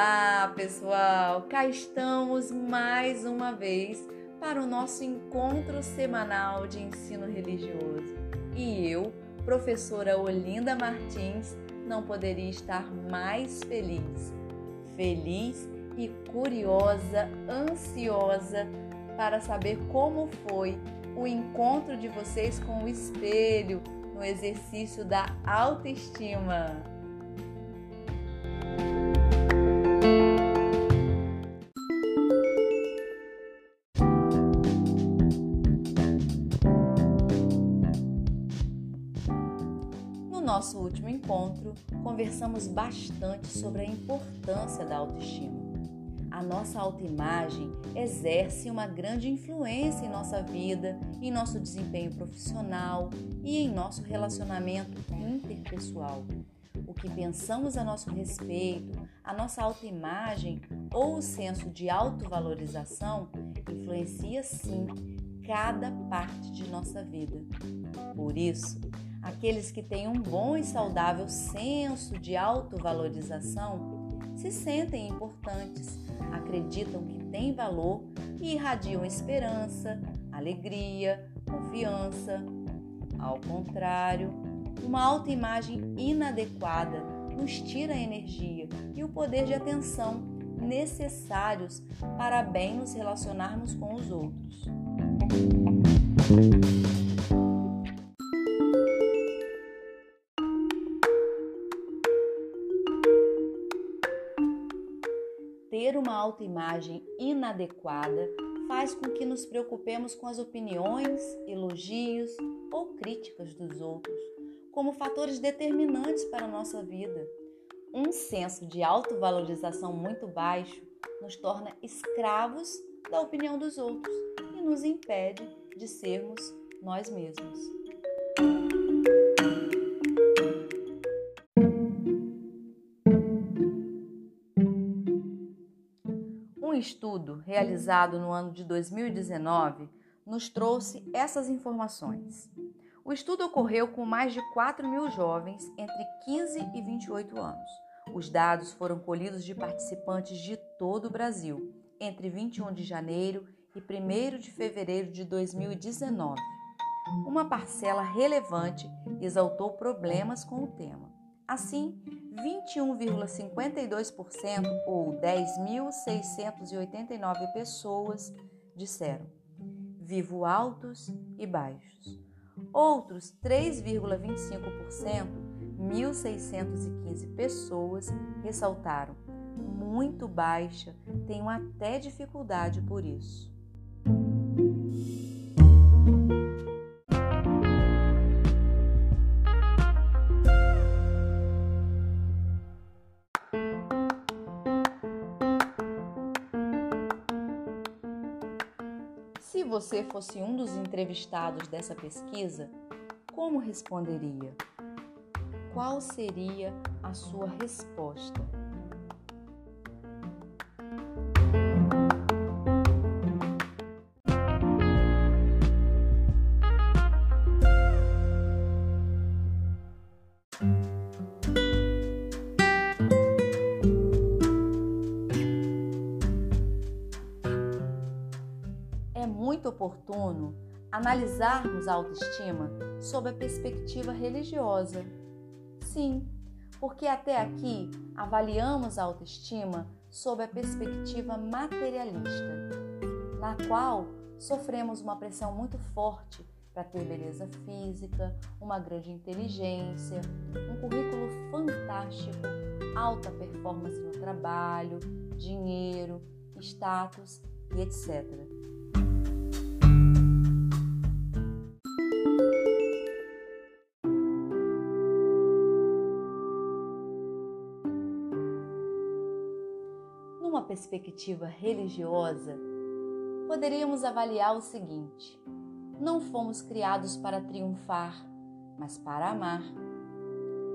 Olá, pessoal! Cá estamos mais uma vez para o nosso encontro semanal de ensino religioso. E eu, professora Olinda Martins, não poderia estar mais feliz. Feliz e curiosa, ansiosa para saber como foi o encontro de vocês com o espelho no exercício da autoestima. Nosso último encontro, conversamos bastante sobre a importância da autoestima. A nossa autoimagem exerce uma grande influência em nossa vida, em nosso desempenho profissional e em nosso relacionamento interpessoal. O que pensamos a nosso respeito, a nossa autoimagem ou o senso de autovalorização influencia sim cada parte de nossa vida. Por isso, Aqueles que têm um bom e saudável senso de autovalorização se sentem importantes, acreditam que têm valor e irradiam esperança, alegria, confiança. Ao contrário, uma autoimagem inadequada nos tira a energia e o poder de atenção necessários para bem nos relacionarmos com os outros. Uma autoimagem inadequada faz com que nos preocupemos com as opiniões, elogios ou críticas dos outros, como fatores determinantes para a nossa vida. Um senso de autovalorização muito baixo nos torna escravos da opinião dos outros e nos impede de sermos nós mesmos. Estudo realizado no ano de 2019 nos trouxe essas informações. O estudo ocorreu com mais de 4 mil jovens entre 15 e 28 anos. Os dados foram colhidos de participantes de todo o Brasil entre 21 de janeiro e 1 de fevereiro de 2019. Uma parcela relevante exaltou problemas com o tema. Assim, 21,52% ou 10.689 pessoas disseram: vivo altos e baixos. Outros 3,25%, 1.615 pessoas ressaltaram: muito baixa, tenho até dificuldade por isso. Você fosse um dos entrevistados dessa pesquisa, como responderia? Qual seria a sua resposta? Muito oportuno analisarmos a autoestima sob a perspectiva religiosa. Sim, porque até aqui avaliamos a autoestima sob a perspectiva materialista, na qual sofremos uma pressão muito forte para ter beleza física, uma grande inteligência, um currículo fantástico, alta performance no trabalho, dinheiro, status e etc. Numa perspectiva religiosa, poderíamos avaliar o seguinte: não fomos criados para triunfar, mas para amar.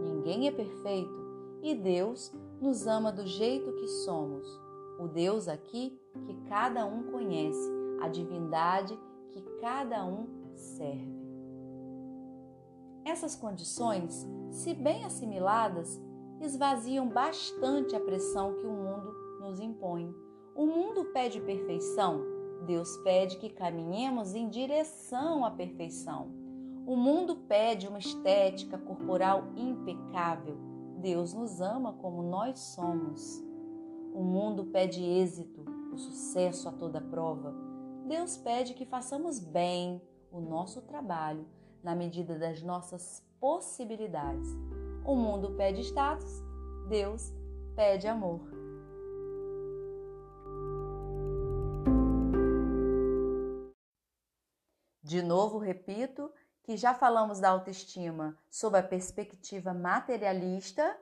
Ninguém é perfeito e Deus nos ama do jeito que somos. O Deus aqui que cada um conhece, a divindade que cada um serve. Essas condições, se bem assimiladas, esvaziam bastante a pressão que o mundo nos impõe. O mundo pede perfeição, Deus pede que caminhemos em direção à perfeição. O mundo pede uma estética corporal impecável. Deus nos ama como nós somos. O mundo pede êxito, o sucesso a toda prova. Deus pede que façamos bem o nosso trabalho na medida das nossas possibilidades. O mundo pede status, Deus pede amor. De novo, repito que já falamos da autoestima sob a perspectiva materialista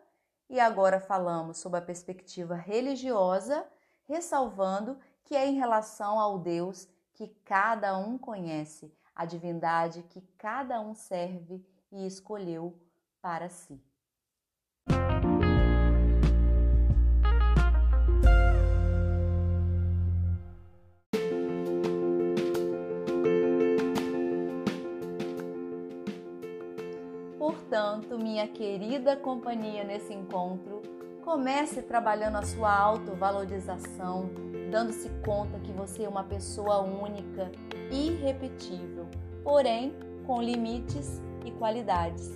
e agora falamos sob a perspectiva religiosa, ressalvando que é em relação ao Deus que cada um conhece, a divindade que cada um serve e escolheu para si. Portanto, minha querida companhia nesse encontro, comece trabalhando a sua autovalorização, dando-se conta que você é uma pessoa única, irrepetível, porém com limites e qualidades.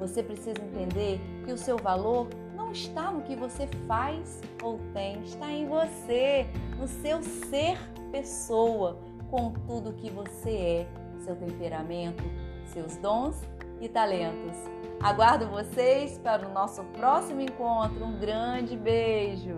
Você precisa entender que o seu valor não está no que você faz ou tem, está em você, no seu ser pessoa, com tudo que você é, seu temperamento, seus dons e talentos. Aguardo vocês para o nosso próximo encontro. Um grande beijo!